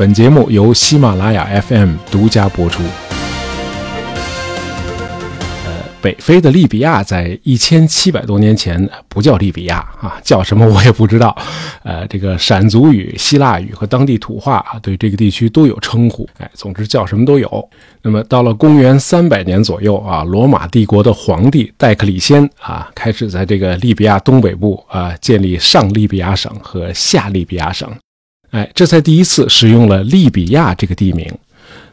本节目由喜马拉雅 FM 独家播出。北非的利比亚在一千七百多年前不叫利比亚啊，叫什么我也不知道。呃，这个闪族语、希腊语和当地土话啊，对这个地区都有称呼。哎，总之叫什么都有。那么到了公元三百年左右啊，罗马帝国的皇帝戴克里先啊，开始在这个利比亚东北部啊建立上利比亚省和下利比亚省。哎，这才第一次使用了利比亚这个地名。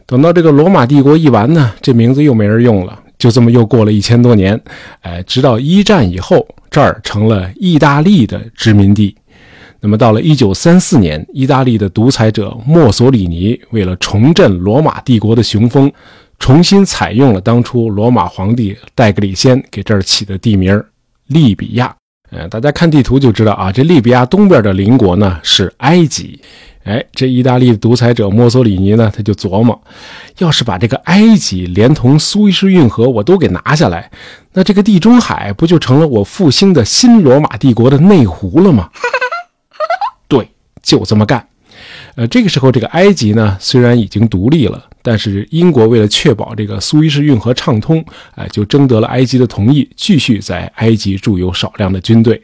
等到这个罗马帝国一完呢，这名字又没人用了。就这么又过了一千多年，哎，直到一战以后，这儿成了意大利的殖民地。那么到了一九三四年，意大利的独裁者墨索里尼为了重振罗马帝国的雄风，重新采用了当初罗马皇帝戴格里先给这儿起的地名利比亚。呃，大家看地图就知道啊，这利比亚东边的邻国呢是埃及。哎，这意大利的独裁者墨索里尼呢，他就琢磨，要是把这个埃及连同苏伊士运河我都给拿下来，那这个地中海不就成了我复兴的新罗马帝国的内湖了吗？对，就这么干。呃，这个时候这个埃及呢，虽然已经独立了，但是英国为了确保这个苏伊士运河畅通，哎，就征得了埃及的同意，继续在埃及驻有少量的军队。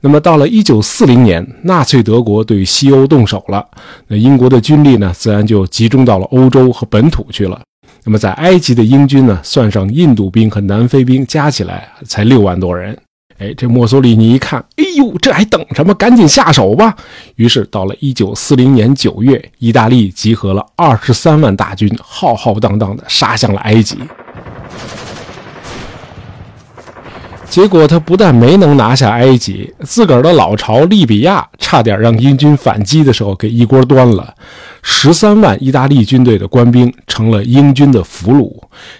那么到了一九四零年，纳粹德国对西欧动手了，那英国的军力呢，自然就集中到了欧洲和本土去了。那么在埃及的英军呢，算上印度兵和南非兵，加起来才六万多人。哎，这墨索里尼一看，哎呦，这还等什么？赶紧下手吧！于是到了一九四零年九月，意大利集合了二十三万大军，浩浩荡荡地杀向了埃及。结果他不但没能拿下埃及，自个儿的老巢利比亚差点让英军反击的时候给一锅端了。十三万意大利军队的官兵成了英军的俘虏，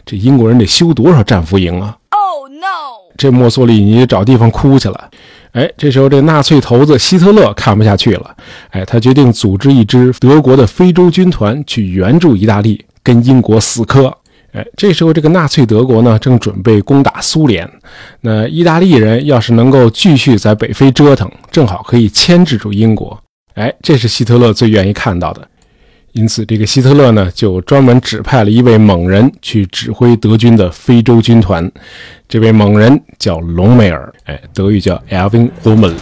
这英国人得修多少战俘营啊！Oh no！这墨索里尼找地方哭去了。哎，这时候这纳粹头子希特勒看不下去了，哎，他决定组织一支德国的非洲军团去援助意大利，跟英国死磕。哎，这时候这个纳粹德国呢，正准备攻打苏联。那意大利人要是能够继续在北非折腾，正好可以牵制住英国。哎，这是希特勒最愿意看到的。因此，这个希特勒呢，就专门指派了一位猛人去指挥德军的非洲军团。这位猛人叫隆美尔，哎，德语叫 Elvin Rommel。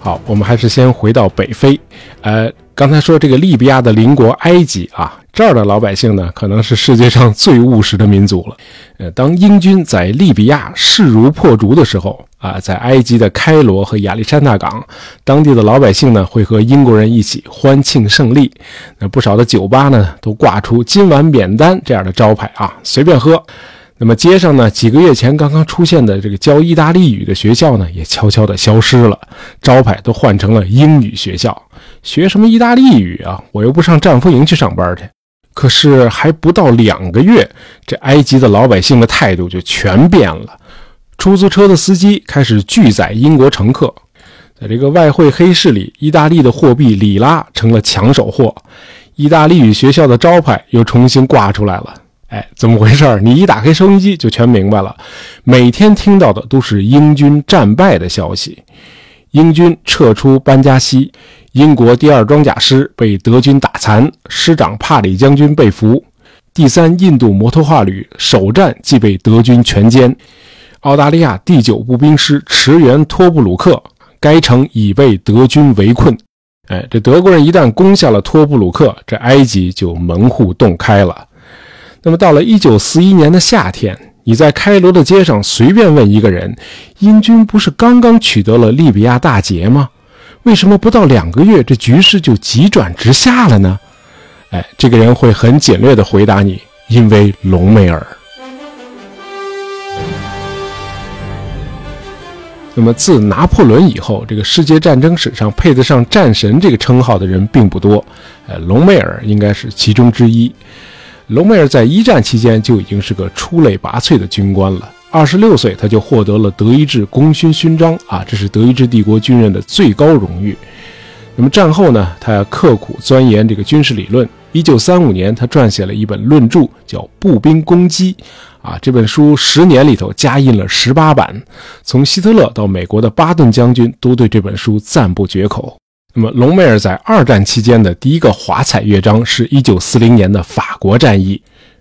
好，我们还是先回到北非。呃，刚才说这个利比亚的邻国埃及啊。这儿的老百姓呢，可能是世界上最务实的民族了。呃，当英军在利比亚势如破竹的时候啊，在埃及的开罗和亚历山大港，当地的老百姓呢会和英国人一起欢庆胜利。那不少的酒吧呢都挂出“今晚免单”这样的招牌啊，随便喝。那么街上呢，几个月前刚刚出现的这个教意大利语的学校呢，也悄悄地消失了，招牌都换成了英语学校。学什么意大利语啊？我又不上战俘营去上班去。可是还不到两个月，这埃及的老百姓的态度就全变了。出租车的司机开始拒载英国乘客，在这个外汇黑市里，意大利的货币里拉成了抢手货。意大利语学校的招牌又重新挂出来了。哎，怎么回事？你一打开收音机就全明白了。每天听到的都是英军战败的消息，英军撤出班加西。英国第二装甲师被德军打残，师长帕里将军被俘。第三印度摩托化旅首战即被德军全歼。澳大利亚第九步兵师驰援托布鲁克，该城已被德军围困。哎，这德国人一旦攻下了托布鲁克，这埃及就门户洞开了。那么到了一九四一年的夏天，你在开罗的街上随便问一个人，英军不是刚刚取得了利比亚大捷吗？为什么不到两个月，这局势就急转直下了呢？哎，这个人会很简略地回答你：因为隆美尔。那么，自拿破仑以后，这个世界战争史上配得上战神这个称号的人并不多。呃，隆美尔应该是其中之一。隆美尔在一战期间就已经是个出类拔萃的军官了。二十六岁，他就获得了德意志功勋勋章啊，这是德意志帝国军人的最高荣誉。那么战后呢，他刻苦钻研这个军事理论。一九三五年，他撰写了一本论著，叫《步兵攻击》啊。这本书十年里头加印了十八版，从希特勒到美国的巴顿将军都对这本书赞不绝口。那么，隆美尔在二战期间的第一个华彩乐章是一九四零年的法国战役。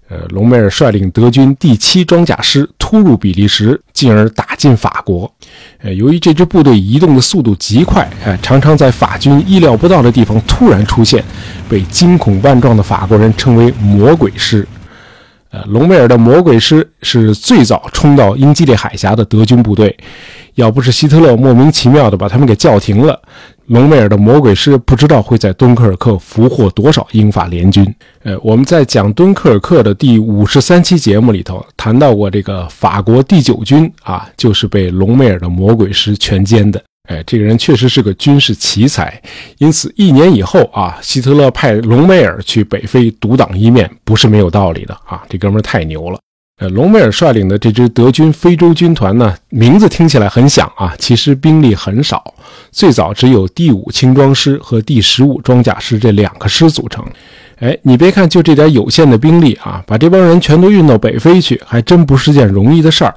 呃，隆美尔率领德军第七装甲师突入比利时，进而打进法国。呃，由于这支部队移动的速度极快，哎，常常在法军意料不到的地方突然出现，被惊恐万状的法国人称为“魔鬼师”。呃，隆美尔的魔鬼师是最早冲到英吉利海峡的德军部队，要不是希特勒莫名其妙的把他们给叫停了。隆美尔的魔鬼师不知道会在敦刻尔克俘获多少英法联军。呃，我们在讲敦刻尔克的第五十三期节目里头谈到过，这个法国第九军啊，就是被隆美尔的魔鬼师全歼的。哎，这个人确实是个军事奇才。因此，一年以后啊，希特勒派隆美尔去北非独当一面，不是没有道理的啊。这哥们太牛了。呃，隆美尔率领的这支德军非洲军团呢，名字听起来很响啊，其实兵力很少，最早只有第五轻装师和第十五装甲师这两个师组成。哎，你别看就这点有限的兵力啊，把这帮人全都运到北非去，还真不是件容易的事儿。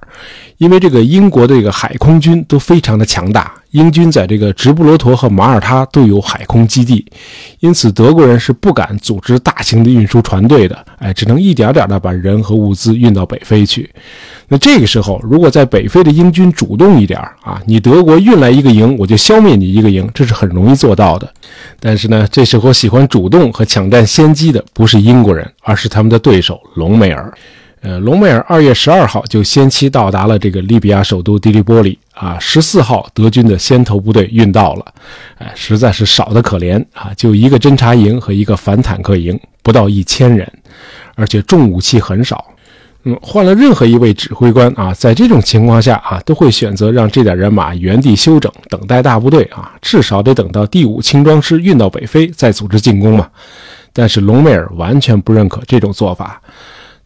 因为这个英国的这个海空军都非常的强大，英军在这个直布罗陀和马耳他都有海空基地，因此德国人是不敢组织大型的运输船队的，哎，只能一点点的把人和物资运到北非去。那这个时候，如果在北非的英军主动一点啊，你德国运来一个营，我就消灭你一个营，这是很容易做到的。但是呢，这时候喜欢主动和抢占先机的不是英国人，而是他们的对手隆美尔。呃，隆美尔二月十二号就先期到达了这个利比亚首都迪利波里啊，十四号德军的先头部队运到了，哎，实在是少得可怜啊，就一个侦察营和一个反坦克营，不到一千人，而且重武器很少。嗯，换了任何一位指挥官啊，在这种情况下啊，都会选择让这点人马原地休整，等待大部队啊，至少得等到第五轻装师运到北非再组织进攻嘛。但是隆美尔完全不认可这种做法。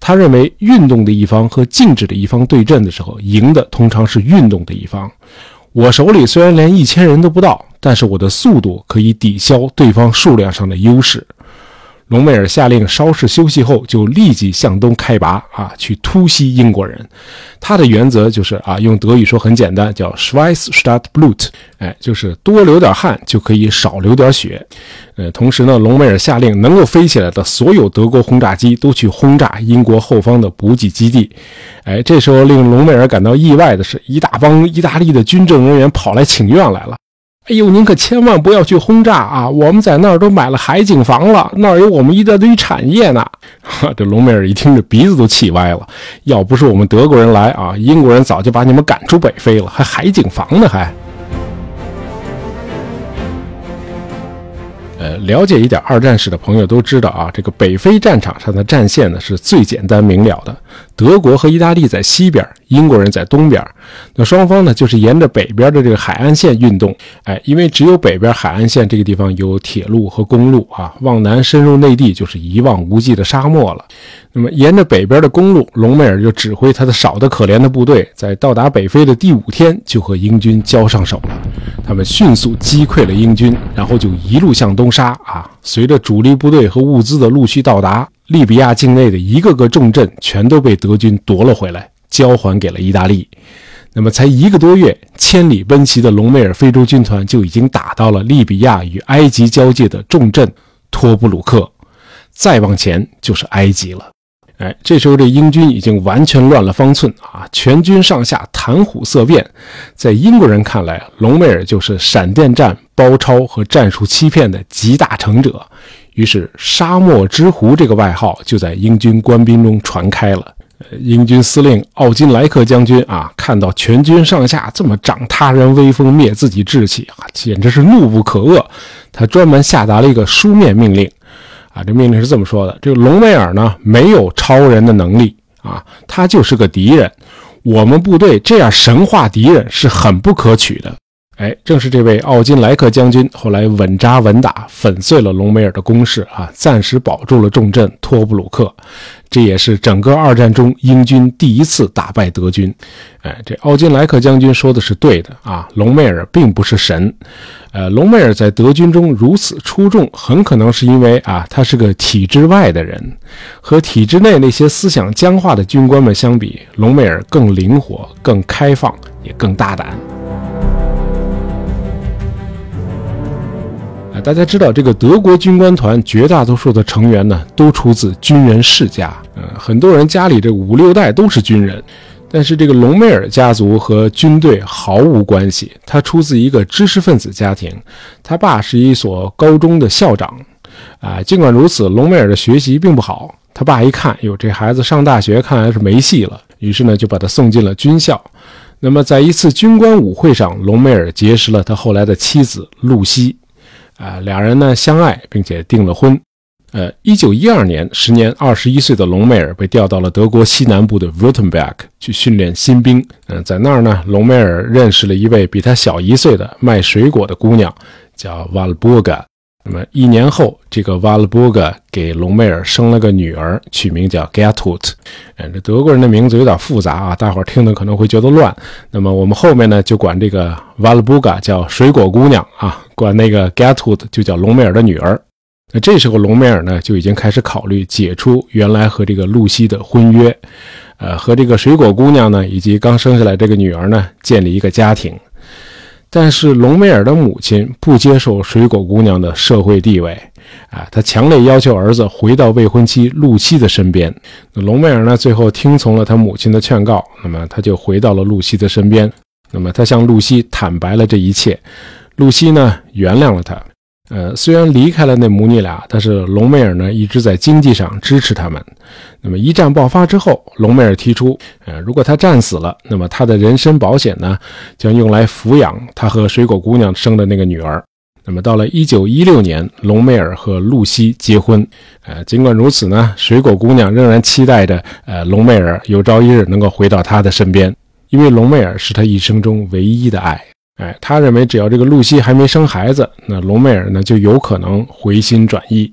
他认为，运动的一方和静止的一方对阵的时候，赢的通常是运动的一方。我手里虽然连一千人都不到，但是我的速度可以抵消对方数量上的优势。隆美尔下令稍事休息后，就立即向东开拔啊，去突袭英国人。他的原则就是啊，用德语说很简单，叫 Schweiß statt Blut，哎，就是多流点汗就可以少流点血。呃，同时呢，隆美尔下令能够飞起来的所有德国轰炸机都去轰炸英国后方的补给基地。哎，这时候令隆美尔感到意外的是，一大帮意大利的军政人员跑来请愿来了。哎呦，您可千万不要去轰炸啊！我们在那儿都买了海景房了，那儿有我们一大堆产业呢。哈，这隆美尔一听，这鼻子都气歪了。要不是我们德国人来啊，英国人早就把你们赶出北非了，还海景房呢，还。呃，了解一点二战史的朋友都知道啊，这个北非战场上的战线呢是最简单明了的。德国和意大利在西边，英国人在东边。那双方呢就是沿着北边的这个海岸线运动。哎，因为只有北边海岸线这个地方有铁路和公路啊，往南深入内地就是一望无际的沙漠了。那么沿着北边的公路，隆美尔就指挥他的少得可怜的部队，在到达北非的第五天就和英军交上手了。他们迅速击溃了英军，然后就一路向东杀啊！随着主力部队和物资的陆续到达，利比亚境内的一个个重镇全都被德军夺了回来，交还给了意大利。那么才一个多月，千里奔袭的隆美尔非洲军团就已经打到了利比亚与埃及交界的重镇托布鲁克，再往前就是埃及了。哎，这时候这英军已经完全乱了方寸啊！全军上下谈虎色变，在英国人看来，隆美尔就是闪电战、包抄和战术欺骗的集大成者。于是“沙漠之狐”这个外号就在英军官兵中传开了。英军司令奥金莱克将军啊，看到全军上下这么长他人威风、灭自己志气啊，简直是怒不可遏。他专门下达了一个书面命令。啊，这命令是这么说的：这个隆美尔呢，没有超人的能力啊，他就是个敌人。我们部队这样神化敌人是很不可取的。哎，正是这位奥金莱克将军后来稳扎稳打，粉碎了隆美尔的攻势啊，暂时保住了重镇托布鲁克。这也是整个二战中英军第一次打败德军。哎，这奥金莱克将军说的是对的啊，隆美尔并不是神。呃，隆美尔在德军中如此出众，很可能是因为啊，他是个体制外的人，和体制内那些思想僵化的军官们相比，隆美尔更灵活、更开放，也更大胆。大家知道，这个德国军官团绝大多数的成员呢，都出自军人世家。呃，很多人家里这五六代都是军人，但是这个隆美尔家族和军队毫无关系。他出自一个知识分子家庭，他爸是一所高中的校长。啊，尽管如此，隆美尔的学习并不好。他爸一看，哟，这孩子上大学看来是没戏了，于是呢，就把他送进了军校。那么，在一次军官舞会上，隆美尔结识了他后来的妻子露西，啊，俩人呢相爱，并且订了婚。呃，一九一二年，时年二十一岁的隆美尔被调到了德国西南部的 Württemberg 去训练新兵。嗯，在那儿呢，隆美尔认识了一位比他小一岁的卖水果的姑娘，叫 Valburga。那么一年后，这个 Valburga 给隆美尔生了个女儿，取名叫 g e t u t。嗯，这德国人的名字有点复杂啊，大伙儿听的可能会觉得乱。那么我们后面呢，就管这个 Valburga 叫水果姑娘啊，管那个 g e t u t 就叫隆美尔的女儿。那这时候，隆美尔呢就已经开始考虑解除原来和这个露西的婚约，呃，和这个水果姑娘呢以及刚生下来这个女儿呢建立一个家庭。但是隆美尔的母亲不接受水果姑娘的社会地位，啊，她强烈要求儿子回到未婚妻露西的身边。那隆美尔呢，最后听从了他母亲的劝告，那么他就回到了露西的身边。那么他向露西坦白了这一切，露西呢原谅了他。呃，虽然离开了那母女俩，但是隆美尔呢一直在经济上支持他们。那么一战爆发之后，隆美尔提出，呃，如果他战死了，那么他的人身保险呢将用来抚养他和水果姑娘生的那个女儿。那么到了一九一六年，隆美尔和露西结婚。呃，尽管如此呢，水果姑娘仍然期待着，呃，隆美尔有朝一日能够回到她的身边，因为隆美尔是她一生中唯一的爱。哎，他认为只要这个露西还没生孩子，那隆美尔呢就有可能回心转意。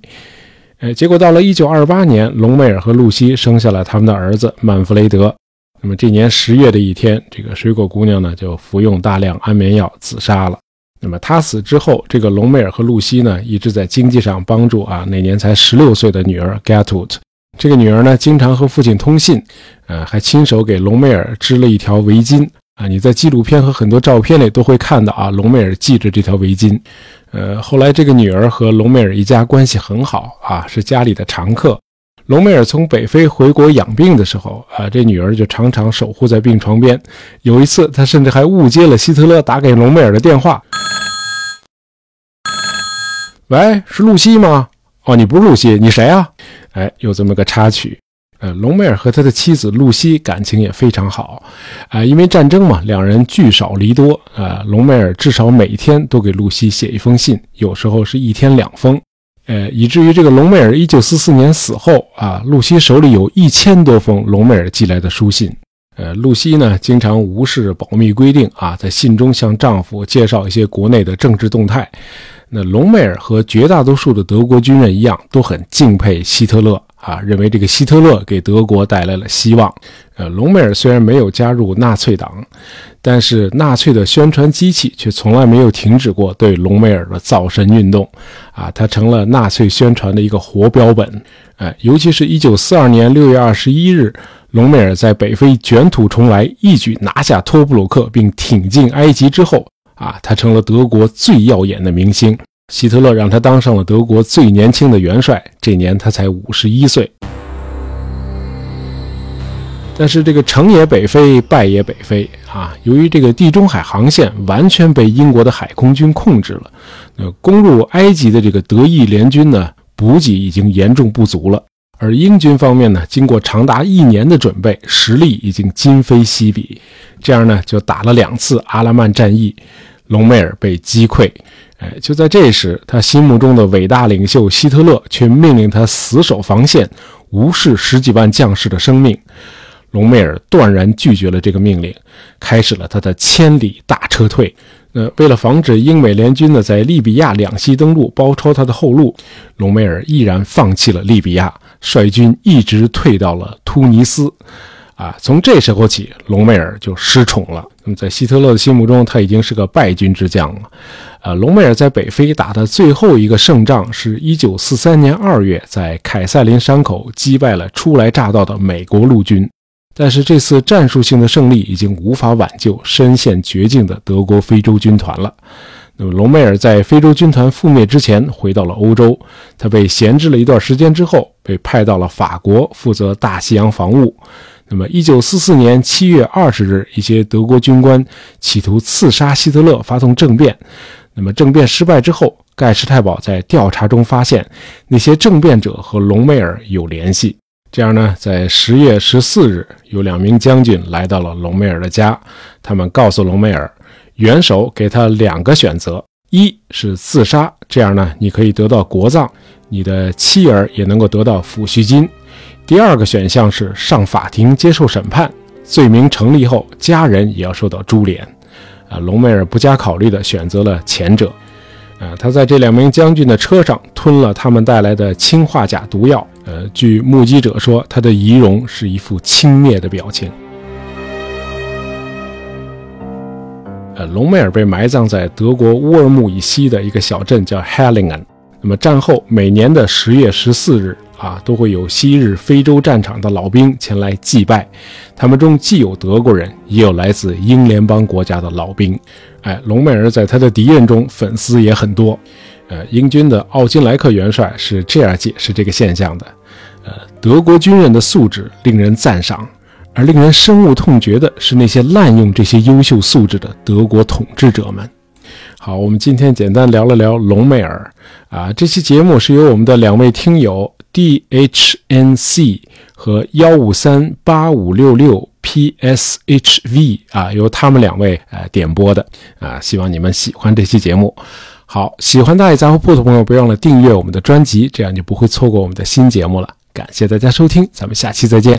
哎，结果到了一九二八年，隆美尔和露西生下了他们的儿子曼弗雷德。那么这年十月的一天，这个水果姑娘呢就服用大量安眠药自杀了。那么她死之后，这个隆美尔和露西呢一直在经济上帮助啊那年才十六岁的女儿 getout。这个女儿呢经常和父亲通信，呃，还亲手给隆美尔织了一条围巾。啊，你在纪录片和很多照片里都会看到啊，隆美尔系着这条围巾。呃，后来这个女儿和隆美尔一家关系很好啊，是家里的常客。隆美尔从北非回国养病的时候啊，这女儿就常常守护在病床边。有一次，她甚至还误接了希特勒打给隆美尔的电话。喂，是露西吗？哦，你不是露西，你谁啊？哎，有这么个插曲。呃，隆美尔和他的妻子露西感情也非常好，啊，因为战争嘛，两人聚少离多，啊，隆美尔至少每天都给露西写一封信，有时候是一天两封，呃，以至于这个隆美尔一九四四年死后，啊，露西手里有一千多封隆美尔寄来的书信，呃，露西呢经常无视保密规定，啊，在信中向丈夫介绍一些国内的政治动态。那隆美尔和绝大多数的德国军人一样，都很敬佩希特勒。啊，认为这个希特勒给德国带来了希望。呃，隆美尔虽然没有加入纳粹党，但是纳粹的宣传机器却从来没有停止过对隆美尔的造神运动。啊，他成了纳粹宣传的一个活标本。哎，尤其是一九四二年六月二十一日，隆美尔在北非卷土重来，一举拿下托布鲁克，并挺进埃及之后，啊，他成了德国最耀眼的明星。希特勒让他当上了德国最年轻的元帅，这年他才五十一岁。但是这个成也北非，败也北非啊！由于这个地中海航线完全被英国的海空军控制了，那攻入埃及的这个德意联军呢，补给已经严重不足了。而英军方面呢，经过长达一年的准备，实力已经今非昔比，这样呢，就打了两次阿拉曼战役，隆美尔被击溃。哎，就在这时，他心目中的伟大领袖希特勒却命令他死守防线，无视十几万将士的生命。隆美尔断然拒绝了这个命令，开始了他的千里大撤退。那为了防止英美联军呢在利比亚两栖登陆，包抄他的后路，隆美尔毅然放弃了利比亚，率军一直退到了突尼斯。啊，从这时候起，隆美尔就失宠了。那么，在希特勒的心目中，他已经是个败军之将了。呃，隆美尔在北非打的最后一个胜仗，是一九四三年二月在凯塞林山口击败了初来乍到的美国陆军。但是，这次战术性的胜利已经无法挽救深陷绝境的德国非洲军团了。那么隆美尔在非洲军团覆灭之前回到了欧洲，他被闲置了一段时间之后，被派到了法国负责大西洋防务。那么，一九四四年七月二十日，一些德国军官企图刺杀希特勒，发动政变。那么，政变失败之后，盖世太保在调查中发现，那些政变者和隆美尔有联系。这样呢，在十月十四日，有两名将军来到了隆美尔的家，他们告诉隆美尔，元首给他两个选择：一是自杀，这样呢，你可以得到国葬，你的妻儿也能够得到抚恤金。第二个选项是上法庭接受审判，罪名成立后，家人也要受到株连。啊，隆美尔不加考虑的选择了前者。啊，他在这两名将军的车上吞了他们带来的氰化钾毒药。呃，据目击者说，他的仪容是一副轻蔑的表情。呃，隆美尔被埋葬在德国乌尔木以西的一个小镇，叫 Hellingen。那么战后每年的十月十四日。啊，都会有昔日非洲战场的老兵前来祭拜，他们中既有德国人，也有来自英联邦国家的老兵。哎，隆美尔在他的敌人中粉丝也很多。呃，英军的奥金莱克元帅是这样解释这个现象的：呃，德国军人的素质令人赞赏，而令人深恶痛绝的是那些滥用这些优秀素质的德国统治者们。好，我们今天简单聊了聊隆美尔。啊，这期节目是由我们的两位听友。D H N C 和幺五三八五六六 P S H V 啊，由他们两位呃点播的啊，希望你们喜欢这期节目。好，喜欢大爷杂货铺的朋友，别忘了订阅我们的专辑，这样就不会错过我们的新节目了。感谢大家收听，咱们下期再见。